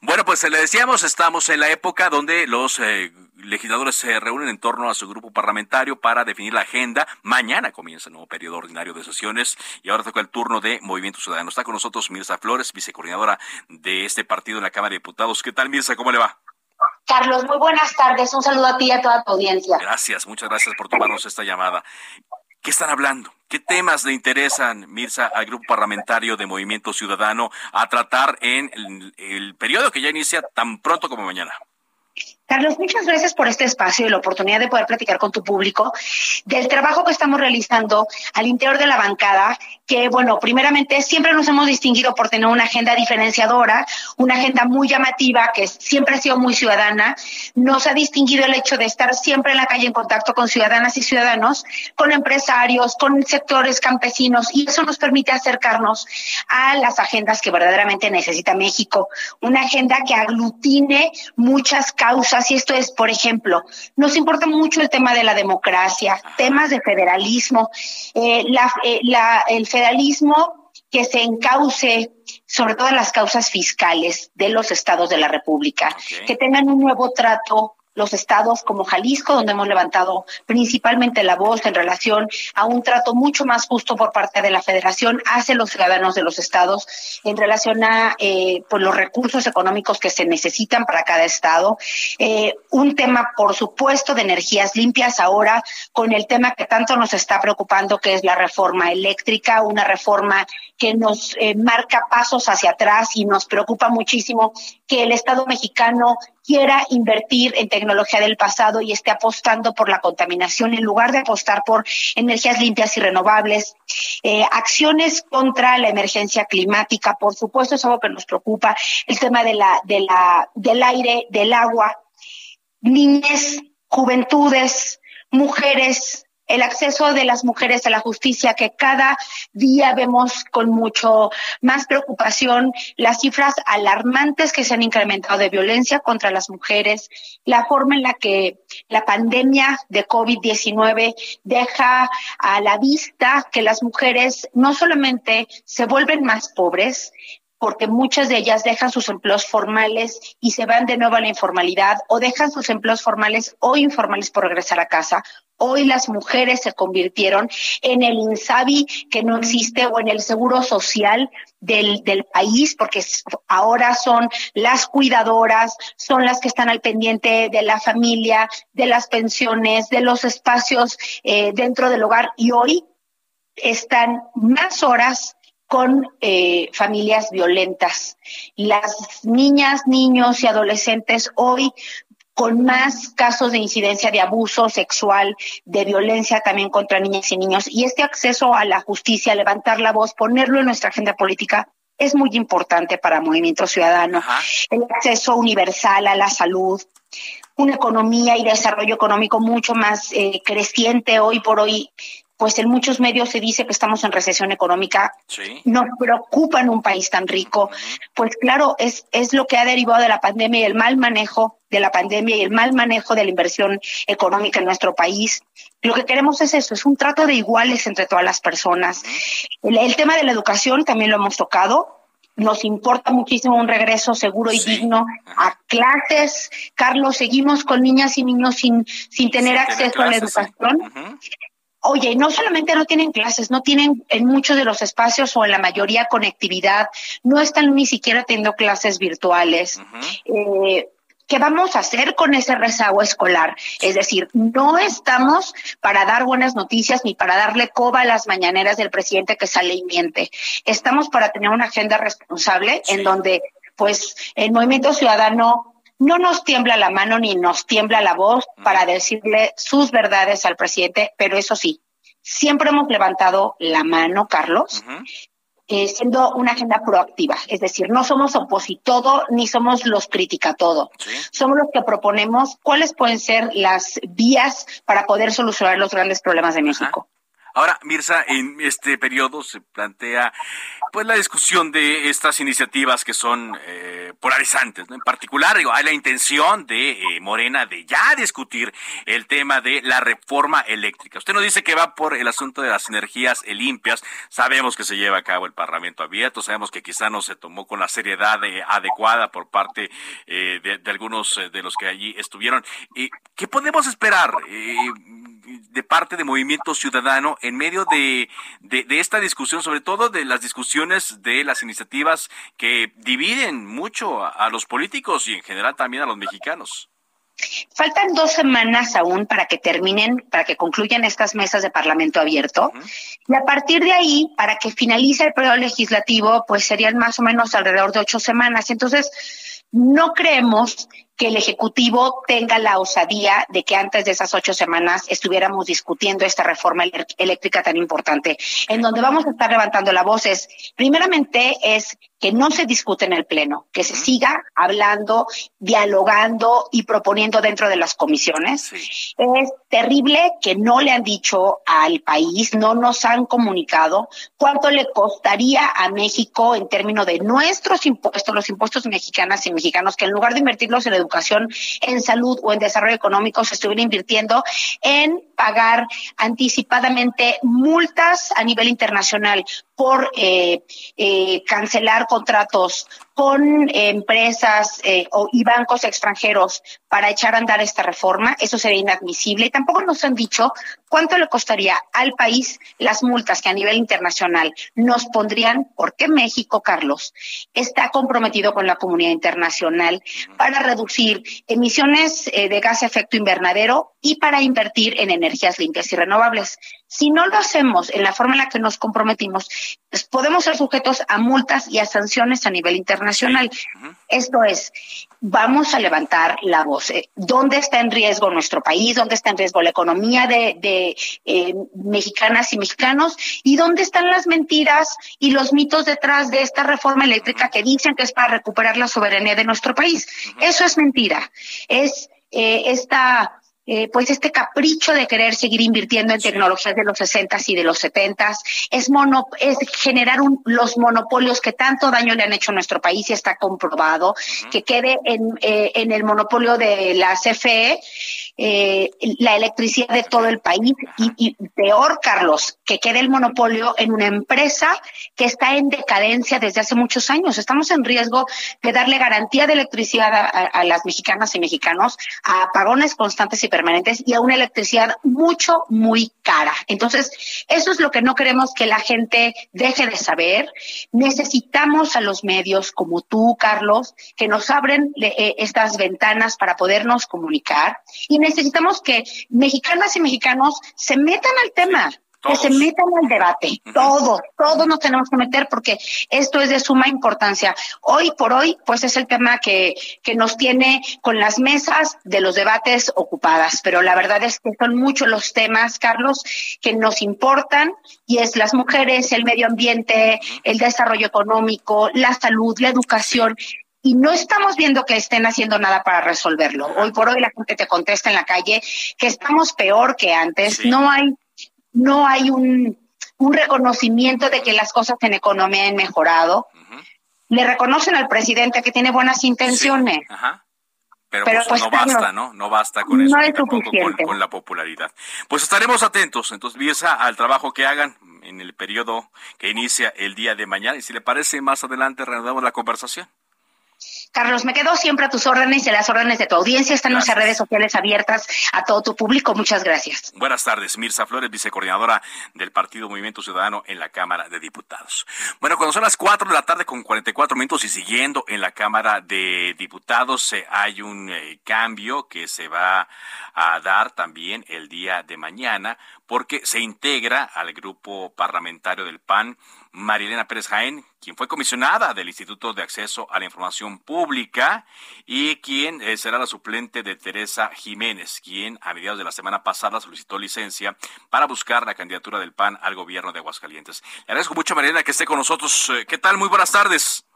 Bueno, pues le decíamos, estamos en la época donde los eh, legisladores se reúnen en torno a su grupo parlamentario para definir la agenda. Mañana comienza el nuevo periodo ordinario de sesiones y ahora toca el turno de Movimiento Ciudadano. Está con nosotros Mirza Flores, vicecoordinadora de este partido en la Cámara de Diputados. ¿Qué tal, Mirza? ¿Cómo le va? Carlos, muy buenas tardes. Un saludo a ti y a toda tu audiencia. Gracias, muchas gracias por tomarnos esta llamada. ¿Qué están hablando? ¿Qué temas le interesan, Mirza, al grupo parlamentario de Movimiento Ciudadano a tratar en el, el periodo que ya inicia tan pronto como mañana? Carlos, muchas gracias por este espacio y la oportunidad de poder platicar con tu público del trabajo que estamos realizando al interior de la bancada, que bueno, primeramente siempre nos hemos distinguido por tener una agenda diferenciadora, una agenda muy llamativa, que siempre ha sido muy ciudadana. Nos ha distinguido el hecho de estar siempre en la calle en contacto con ciudadanas y ciudadanos, con empresarios, con sectores campesinos, y eso nos permite acercarnos a las agendas que verdaderamente necesita México. Una agenda que aglutine muchas causas y esto es, por ejemplo, nos importa mucho el tema de la democracia, temas de federalismo, eh, eh, el federalismo que se encauce sobre todo en las causas fiscales de los estados de la República, que tengan un nuevo trato los estados como Jalisco, donde hemos levantado principalmente la voz en relación a un trato mucho más justo por parte de la federación hacia los ciudadanos de los estados en relación a eh, pues los recursos económicos que se necesitan para cada estado. Eh, un tema, por supuesto, de energías limpias ahora con el tema que tanto nos está preocupando, que es la reforma eléctrica, una reforma que nos eh, marca pasos hacia atrás y nos preocupa muchísimo que el Estado mexicano quiera invertir en tecnología del pasado y esté apostando por la contaminación en lugar de apostar por energías limpias y renovables. Eh, acciones contra la emergencia climática, por supuesto, es algo que nos preocupa. El tema de la, de la, del aire, del agua, niñez, juventudes, mujeres, el acceso de las mujeres a la justicia, que cada día vemos con mucho más preocupación las cifras alarmantes que se han incrementado de violencia contra las mujeres, la forma en la que la pandemia de COVID-19 deja a la vista que las mujeres no solamente se vuelven más pobres, porque muchas de ellas dejan sus empleos formales y se van de nuevo a la informalidad o dejan sus empleos formales o informales por regresar a casa. Hoy las mujeres se convirtieron en el INSABI que no existe o en el seguro social del, del país, porque ahora son las cuidadoras, son las que están al pendiente de la familia, de las pensiones, de los espacios eh, dentro del hogar y hoy están más horas con eh, familias violentas. Las niñas, niños y adolescentes hoy con más casos de incidencia de abuso sexual, de violencia también contra niñas y niños. Y este acceso a la justicia, levantar la voz, ponerlo en nuestra agenda política, es muy importante para Movimiento Ciudadano. El acceso universal a la salud, una economía y desarrollo económico mucho más eh, creciente hoy por hoy pues en muchos medios se dice que estamos en recesión económica. Nos preocupa en un país tan rico. Pues claro, es, es lo que ha derivado de la pandemia y el mal manejo de la pandemia y el mal manejo de la inversión económica en nuestro país. Lo que queremos es eso, es un trato de iguales entre todas las personas. el, tema de la educación también lo hemos tocado nos importa muchísimo un regreso seguro y digno a clases. Carlos, seguimos con niñas y niños sin, sin tener acceso a la educación. Oye, no solamente no tienen clases, no tienen en muchos de los espacios o en la mayoría conectividad, no están ni siquiera teniendo clases virtuales. Eh, ¿Qué vamos a hacer con ese rezago escolar? Es decir, no estamos para dar buenas noticias ni para darle coba a las mañaneras del presidente que sale y miente. Estamos para tener una agenda responsable en donde, pues, el movimiento ciudadano no nos tiembla la mano ni nos tiembla la voz para decirle sus verdades al presidente, pero eso sí, siempre hemos levantado la mano, Carlos, eh, siendo una agenda proactiva. Es decir, no somos opositodo ni somos los critica todo. Somos los que proponemos cuáles pueden ser las vías para poder solucionar los grandes problemas de México. Ahora, Mirza, en este periodo se plantea pues la discusión de estas iniciativas que son eh, polarizantes, En particular, digo, hay la intención de eh, Morena de ya discutir el tema de la reforma eléctrica. Usted nos dice que va por el asunto de las energías limpias. Sabemos que se lleva a cabo el Parlamento abierto, sabemos que quizá no se tomó con la seriedad eh, adecuada por parte de, de, algunos de los que allí estuvieron. ¿Qué podemos esperar? De parte de Movimiento Ciudadano en medio de, de, esta discusión, sobre todo de las discusiones de las iniciativas que dividen mucho a, los políticos y en general también a los mexicanos? Faltan dos semanas aún para que terminen, para que concluyan estas mesas de Parlamento abierto. Y a partir de ahí, para que finalice el periodo legislativo, pues serían más o menos alrededor de ocho semanas. Entonces, no creemos que el Ejecutivo tenga la osadía de que antes de esas ocho semanas estuviéramos discutiendo esta reforma eléctrica tan importante. En donde vamos a estar levantando la voz es, primeramente, es que no se discute en el Pleno, que se siga hablando, dialogando y proponiendo dentro de las comisiones. Es terrible que no le han dicho al país, no nos han comunicado cuánto le costaría a México en términos de nuestros impuestos, los impuestos mexicanas y mexicanos, que en lugar de invertirlos en educación, en salud o en desarrollo económico, se estuvieran invirtiendo en pagar anticipadamente multas a nivel internacional por eh, eh, cancelar contratos con empresas eh, y bancos extranjeros para echar a andar esta reforma, eso sería inadmisible. Y tampoco nos han dicho cuánto le costaría al país las multas que a nivel internacional nos pondrían, porque México, Carlos, está comprometido con la comunidad internacional para reducir emisiones de gas de efecto invernadero y para invertir en energías limpias y renovables. Si no lo hacemos en la forma en la que nos comprometimos, pues podemos ser sujetos a multas y a sanciones a nivel internacional. Esto es, vamos a levantar la voz. Eh, ¿Dónde está en riesgo nuestro país? ¿Dónde está en riesgo la economía de, eh, mexicanas y mexicanos? ¿Y dónde están las mentiras y los mitos detrás de esta reforma eléctrica que dicen que es para recuperar la soberanía de nuestro país? Eso es mentira. Es eh, esta eh, pues este capricho de querer seguir invirtiendo en tecnologías de los 60 y de los 70 es mono, es generar los monopolios que tanto daño le han hecho a nuestro país y está comprobado que quede en, eh, en el monopolio de la CFE eh, la electricidad de todo el país y, peor, Carlos, que quede el monopolio en una empresa que está en decadencia desde hace muchos años. Estamos en riesgo de darle garantía de electricidad a, a las mexicanas y mexicanos a apagones constantes y permanentes y a una electricidad mucho, muy cara. Entonces, eso es lo que no queremos que la gente deje de saber. Necesitamos a los medios como tú, Carlos, que nos abren eh, estas ventanas para podernos comunicar y necesitamos que mexicanas y mexicanos se metan al tema. Que se metan al debate, todos, todos nos tenemos que meter porque esto es de suma importancia. Hoy por hoy, pues es el tema que, que nos tiene con las mesas de los debates ocupadas, pero la verdad es que son muchos los temas, Carlos, que nos importan y es las mujeres, el medio ambiente, el desarrollo económico, la salud, la educación y no estamos viendo que estén haciendo nada para resolverlo. Hoy por hoy la gente te contesta en la calle que estamos peor que antes. No hay no hay un, un reconocimiento de que las cosas en economía han mejorado. Le reconocen al presidente que tiene buenas intenciones. Pero, pues, pues, no basta, ¿no? No basta con eso, con, con, la popularidad. Pues estaremos atentos, entonces, Biesa, al trabajo que hagan en el periodo que inicia el día de mañana. Y si le parece, más adelante reanudamos la conversación. Carlos, me quedo siempre a tus órdenes y a las órdenes de tu audiencia. Están nuestras redes sociales abiertas a todo tu público. Muchas gracias. Buenas tardes, Mirza Flores, vicecoordinadora del Partido Movimiento Ciudadano en la Cámara de Diputados. Bueno, cuando son las 4 de la tarde con 44 minutos y siguiendo en la Cámara de Diputados, eh, hay un eh, cambio que se va a dar también el día de mañana porque se integra al grupo parlamentario del PAN Marilena Pérez Jaén, quien fue comisionada del Instituto de Acceso a la Información Pública y quien eh, será la suplente de Teresa Jiménez, quien a mediados de la semana pasada solicitó licencia para buscar la candidatura del PAN al gobierno de Aguascalientes. Le agradezco mucho, Marilena, que esté con nosotros. Eh, ¿Qué tal? Muy buenas tardes.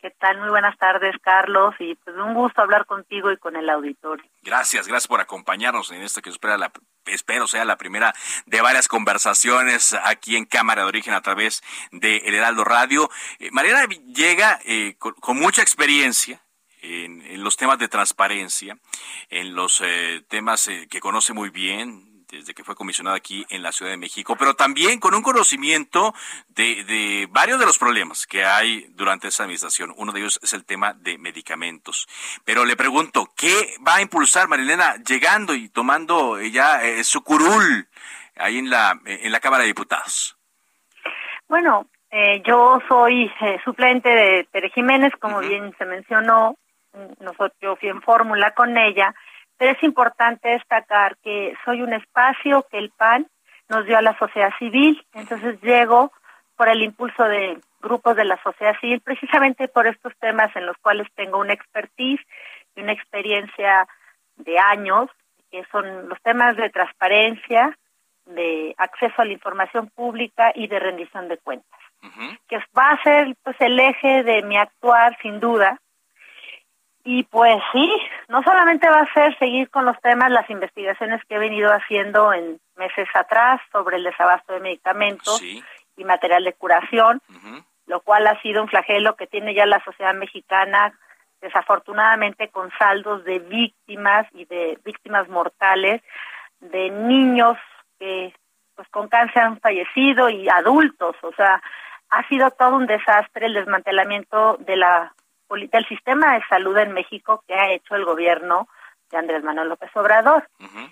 ¿Qué tal? Muy buenas tardes, Carlos, y pues un gusto hablar contigo y con el auditorio. Gracias, gracias por acompañarnos en esta que espera la, espero sea la primera de varias conversaciones aquí en Cámara de Origen a través de El Heraldo Radio. Eh, Mariana llega eh, con, mucha experiencia, en, los temas de transparencia, en los eh, temas que conoce muy bien, desde que fue comisionada aquí en la Ciudad de México, pero también con un conocimiento de, varios de los problemas que hay durante esa administración. Uno de ellos es el tema de medicamentos. Pero le pregunto, ¿qué va a impulsar Marilena llegando y tomando ya eh, su curul ahí en la, en la Cámara de Diputados? Bueno, eh, yo soy eh, suplente de Tere Jiménez, como bien se mencionó, nosotros yo fui en fórmula con ella pero es importante destacar que soy un espacio que el PAN nos dio a la sociedad civil, entonces llego por el impulso de grupos de la sociedad civil, precisamente por estos temas en los cuales tengo una expertise y una experiencia de años, que son los temas de transparencia, de acceso a la información pública y de rendición de cuentas, que va a ser pues el eje de mi actuar sin duda y pues sí, no solamente va a ser seguir con los temas, las investigaciones que he venido haciendo en meses atrás sobre el desabasto de medicamentos y material de curación, lo cual ha sido un flagelo que tiene ya la sociedad mexicana, desafortunadamente con saldos de víctimas y de víctimas mortales, de niños que pues con cáncer han fallecido y adultos, o sea, ha sido todo un desastre el desmantelamiento de la del sistema de salud en México que ha hecho el gobierno de Andrés Manuel López Obrador.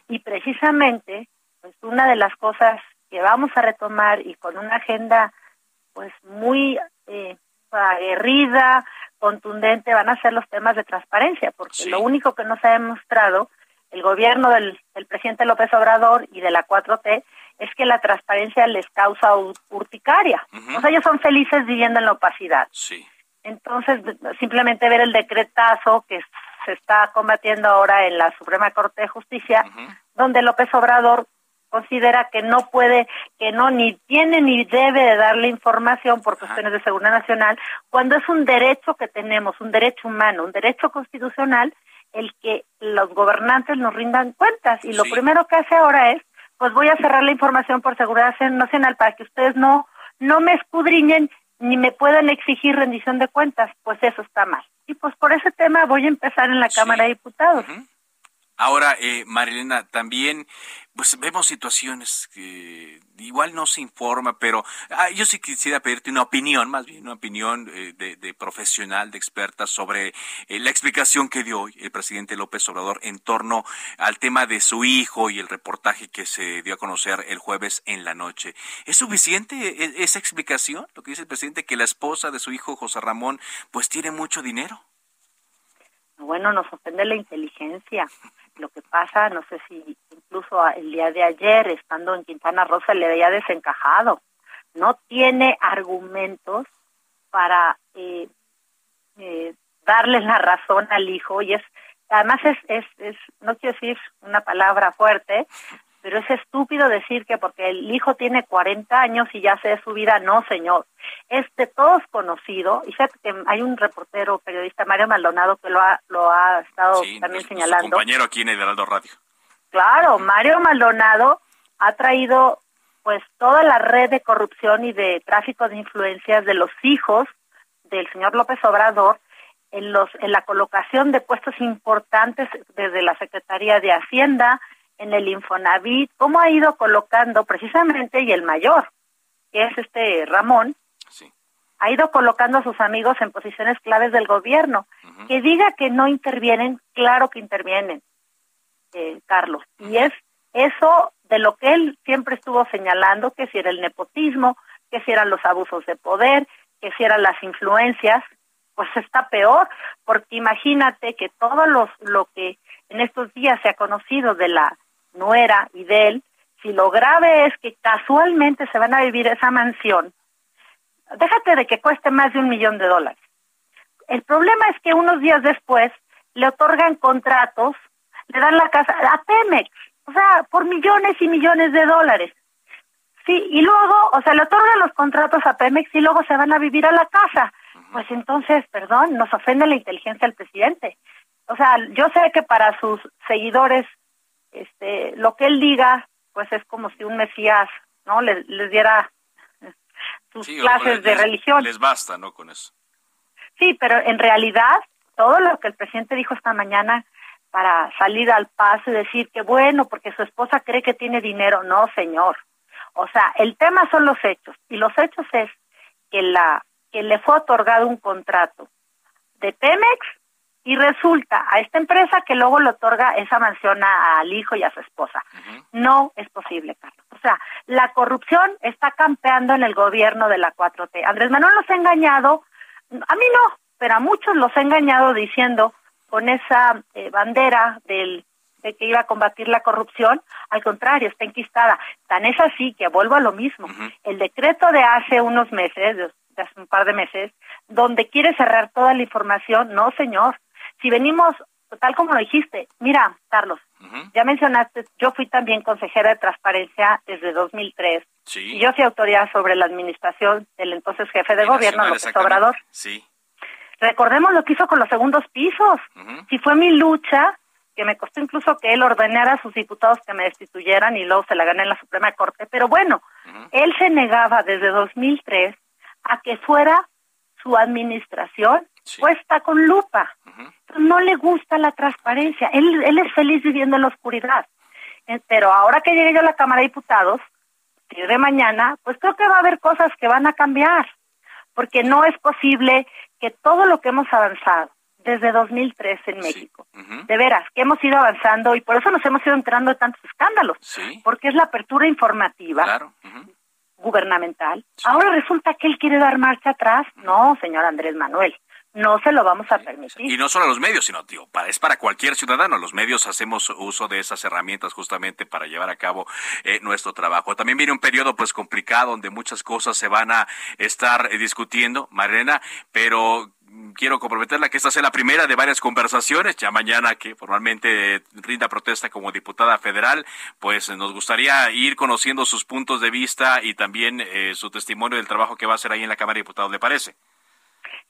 Y precisamente, pues una de las cosas que vamos a retomar y con una agenda pues muy eh, aguerrida, contundente, van a ser los temas de transparencia, porque lo único que nos ha demostrado el gobierno del, presidente López Obrador y de la 4T es que la transparencia les causa urticaria. O sea, ellos son felices viviendo en la opacidad. Sí. Entonces, simplemente ver el decretazo que se está combatiendo ahora en la Suprema Corte de Justicia, donde López Obrador considera que no puede, que no ni tiene ni debe de darle información por cuestiones de seguridad nacional, cuando es un derecho que tenemos, un derecho humano, un derecho constitucional el que los gobernantes nos rindan cuentas. Y lo primero que hace ahora es, pues voy a cerrar la información por seguridad nacional para que ustedes no, no me escudriñen ni me puedan exigir rendición de cuentas. Pues eso está mal. Y pues por ese tema voy a empezar en la Cámara de Diputados. Ahora, eh, Marilena, también pues vemos situaciones que igual no se informa, pero ah, yo sí quisiera pedirte una opinión, más bien una opinión eh, de, profesional, de experta sobre eh, la explicación que dio hoy el presidente López Obrador en torno al tema de su hijo y el reportaje que se dio a conocer el jueves en la noche. ¿Es suficiente e, esa explicación? Lo que dice el presidente, que la esposa de su hijo José Ramón pues tiene mucho dinero. Bueno, nos ofende la inteligencia. Lo que pasa, no sé si incluso el día de ayer, estando en Quintana Roo, se le veía desencajado. No tiene argumentos para eh, eh, darle la razón al hijo y es, además es, es, es, no quiero decir una palabra fuerte, pero es estúpido decir que porque el hijo tiene 40 años y ya se de su vida, no, señor. Es de todos conocido, y fíjate que hay un reportero, periodista, Mario Maldonado, que lo ha, lo ha estado también señalando. compañero aquí en el Heraldo Radio. Claro, Mario Maldonado ha traído pues toda la red de corrupción y de tráfico de influencias de los hijos del señor López Obrador en los en la colocación de puestos importantes desde la Secretaría de Hacienda, en el Infonavit, cómo ha ido colocando precisamente, y el mayor, que es este Ramón, ha ido colocando a sus amigos en posiciones claves del gobierno. Que diga que no intervienen, claro que intervienen, eh, Carlos. Y es eso de lo que él siempre estuvo señalando, que si era el nepotismo, que si eran los abusos de poder, que si eran las influencias, pues está peor, porque imagínate que todo los, lo que en estos días se ha conocido de la nuera y de él, si lo grave es que casualmente se van a vivir esa mansión, déjate de que cueste más de un millón de dólares. El problema es que unos días después le otorgan contratos, le dan la casa a Pemex, o sea, por millones y millones de dólares. Sí, y luego, o sea, le otorgan los contratos a Pemex y luego se van a vivir a la casa. Pues entonces, perdón, nos ofende la inteligencia del presidente. O sea, yo sé que para sus seguidores este, lo que él diga, pues es como si un Mesías, ¿no? Les, diera sus clases de religión. Les basta, ¿no? Con eso. Sí, pero en realidad, todo lo que el presidente dijo esta mañana para salir al paso y decir que bueno, porque su esposa cree que tiene dinero, no, señor. O sea, el tema son los hechos y los hechos es que la que le fue otorgado un contrato de Pemex y resulta a esta empresa que luego le otorga esa mansión al hijo y a su esposa. No es posible, Carlos. O sea, la corrupción está campeando en el gobierno de la 4T. Andrés Manuel los ha engañado, a mí no, pero a muchos los ha engañado diciendo con esa eh, bandera del de que iba a combatir la corrupción, al contrario, está enquistada. Tan es así que vuelvo a lo mismo. El decreto de hace unos meses, de hace un par de meses, donde quiere cerrar toda la información, no, señor, si venimos, tal como lo dijiste, mira, Carlos, ya mencionaste, yo fui también consejera de transparencia desde 2003. Sí. Y yo fui autoridad sobre la administración del entonces jefe de gobierno, López Obrador. Sí. Recordemos lo que hizo con los segundos pisos. Si fue mi lucha, que me costó incluso que él ordenara a sus diputados que me destituyeran y luego se la gané en la Suprema Corte. Pero bueno, él se negaba desde 2003 a que fuera su administración puesta con lupa. No le gusta la transparencia. Él, él es feliz viviendo en la oscuridad. Eh, pero ahora que llegue yo a la Cámara de Diputados, de mañana, pues creo que va a haber cosas que van a cambiar. Porque no es posible que todo lo que hemos avanzado desde 2003 en México, de veras, que hemos ido avanzando y por eso nos hemos ido entrando en tantos escándalos, porque es la apertura informativa, claro gubernamental. Ahora resulta que él quiere dar marcha atrás. No, señor Andrés Manuel. No se lo vamos a permitir. Y no solo a los medios, sino, tío, para, es para cualquier ciudadano. Los medios hacemos uso de esas herramientas justamente para llevar a cabo eh, nuestro trabajo. También viene un periodo pues complicado donde muchas cosas se van a estar eh, discutiendo, Marena, pero quiero comprometerla que esta sea la primera de varias conversaciones. Ya mañana que formalmente rinda protesta como diputada federal, pues nos gustaría ir conociendo sus puntos de vista y también eh, su testimonio del trabajo que va a hacer ahí en la Cámara de Diputados, ¿le parece?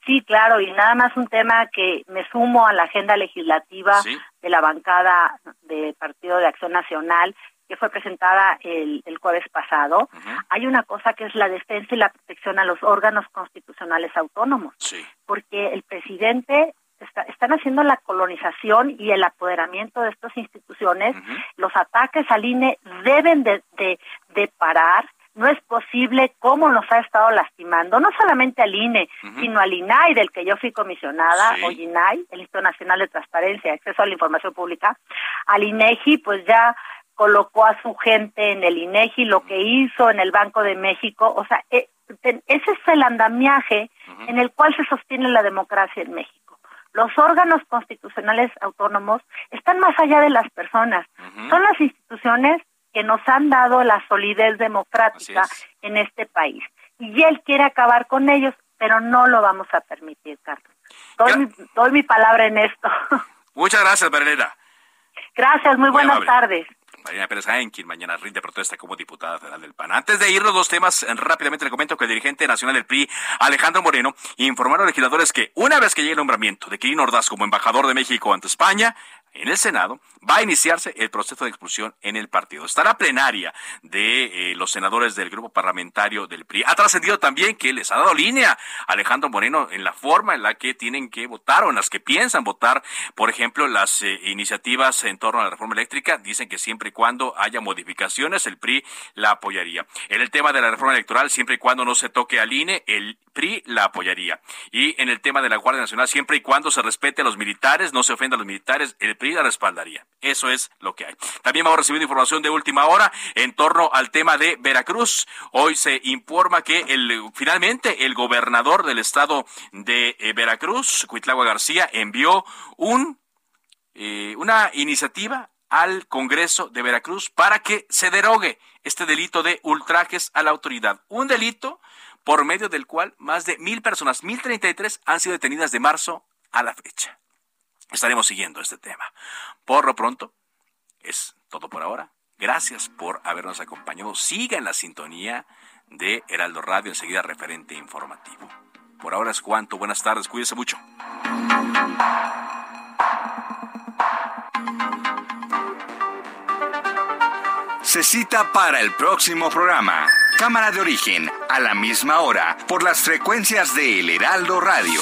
Sí, claro, y nada más un tema que me sumo a la agenda legislativa de la bancada del Partido de Acción Nacional que fue presentada el, jueves pasado, hay una cosa que es la defensa y la protección a los órganos constitucionales autónomos, porque el presidente están haciendo la colonización y el apoderamiento de estas instituciones, los ataques al INE deben de, de, parar, no es posible cómo nos ha estado lastimando, no solamente al INE, sino al INAI, del que yo fui comisionada, o INAI, el Instituto Nacional de Transparencia, Acceso a la Información Pública, al INEGI, pues ya colocó a su gente en el INEGI, lo que hizo en el Banco de México, o sea, e, ese es el andamiaje en el cual se sostiene la democracia en México. Los órganos constitucionales autónomos están más allá de las personas, son las instituciones que nos han dado la solidez democrática en este país. Y él quiere acabar con ellos, pero no lo vamos a permitir, Carlos. Doy, mi, doy mi palabra en esto. Muchas gracias, Bernela. Gracias, muy, buenas tardes. Marina Pérez quien mañana rinde protesta como diputada federal del PAN. Antes de irnos dos temas, rápidamente le comento que el dirigente nacional del PRI, Alejandro Moreno, informó a los legisladores que una vez que llegue el nombramiento de Quirino Ordaz como embajador de México ante España, en el Senado va a iniciarse el proceso de expulsión en el partido. Estará plenaria de eh, los senadores del grupo parlamentario del PRI. Ha trascendido también que les ha dado línea Alejandro Moreno en la forma en la que tienen que votar o en las que piensan votar, por ejemplo, las eh, iniciativas en torno a la reforma eléctrica. Dicen que siempre y cuando haya modificaciones, el PRI la apoyaría. En el tema de la reforma electoral, siempre y cuando no se toque al INE, el PRI la apoyaría. Y en el tema de la Guardia Nacional, siempre y cuando se respete a los militares, no se ofenda a los militares, el La respaldaría. Eso es lo que hay. También vamos recibiendo información de última hora en torno al tema de Veracruz. Hoy se informa que el, finalmente el gobernador del estado de eh, Veracruz, Cuitlagua García, envió un, eh, una iniciativa al Congreso de Veracruz para que se derogue este delito de ultrajes a la autoridad. Un delito por medio del cual más de mil personas, mil treinta y tres, han sido detenidas de marzo a la fecha. Estaremos siguiendo este tema. Por lo pronto, es todo por ahora. Gracias por habernos acompañado. Siga en la sintonía de Heraldo Radio, enseguida referente informativo. Por ahora es cuanto. Buenas tardes, cuídese mucho. Se cita para el próximo programa. Cámara de origen, a la misma hora, por las frecuencias de El Heraldo Radio.